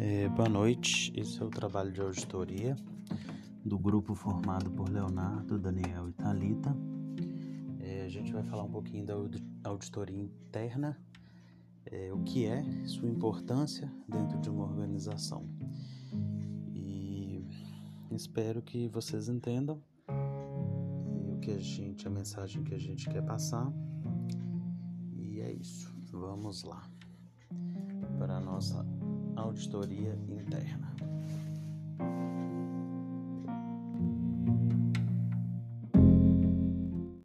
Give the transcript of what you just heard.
É, boa noite, esse é o trabalho de auditoria do grupo formado por Leonardo, Daniel e Talita. É, a gente vai falar um pouquinho da auditoria interna, é, o que é, sua importância dentro de uma organização. E espero que vocês entendam o que a gente, a mensagem que a gente quer passar. E é isso. Vamos lá auditoria interna.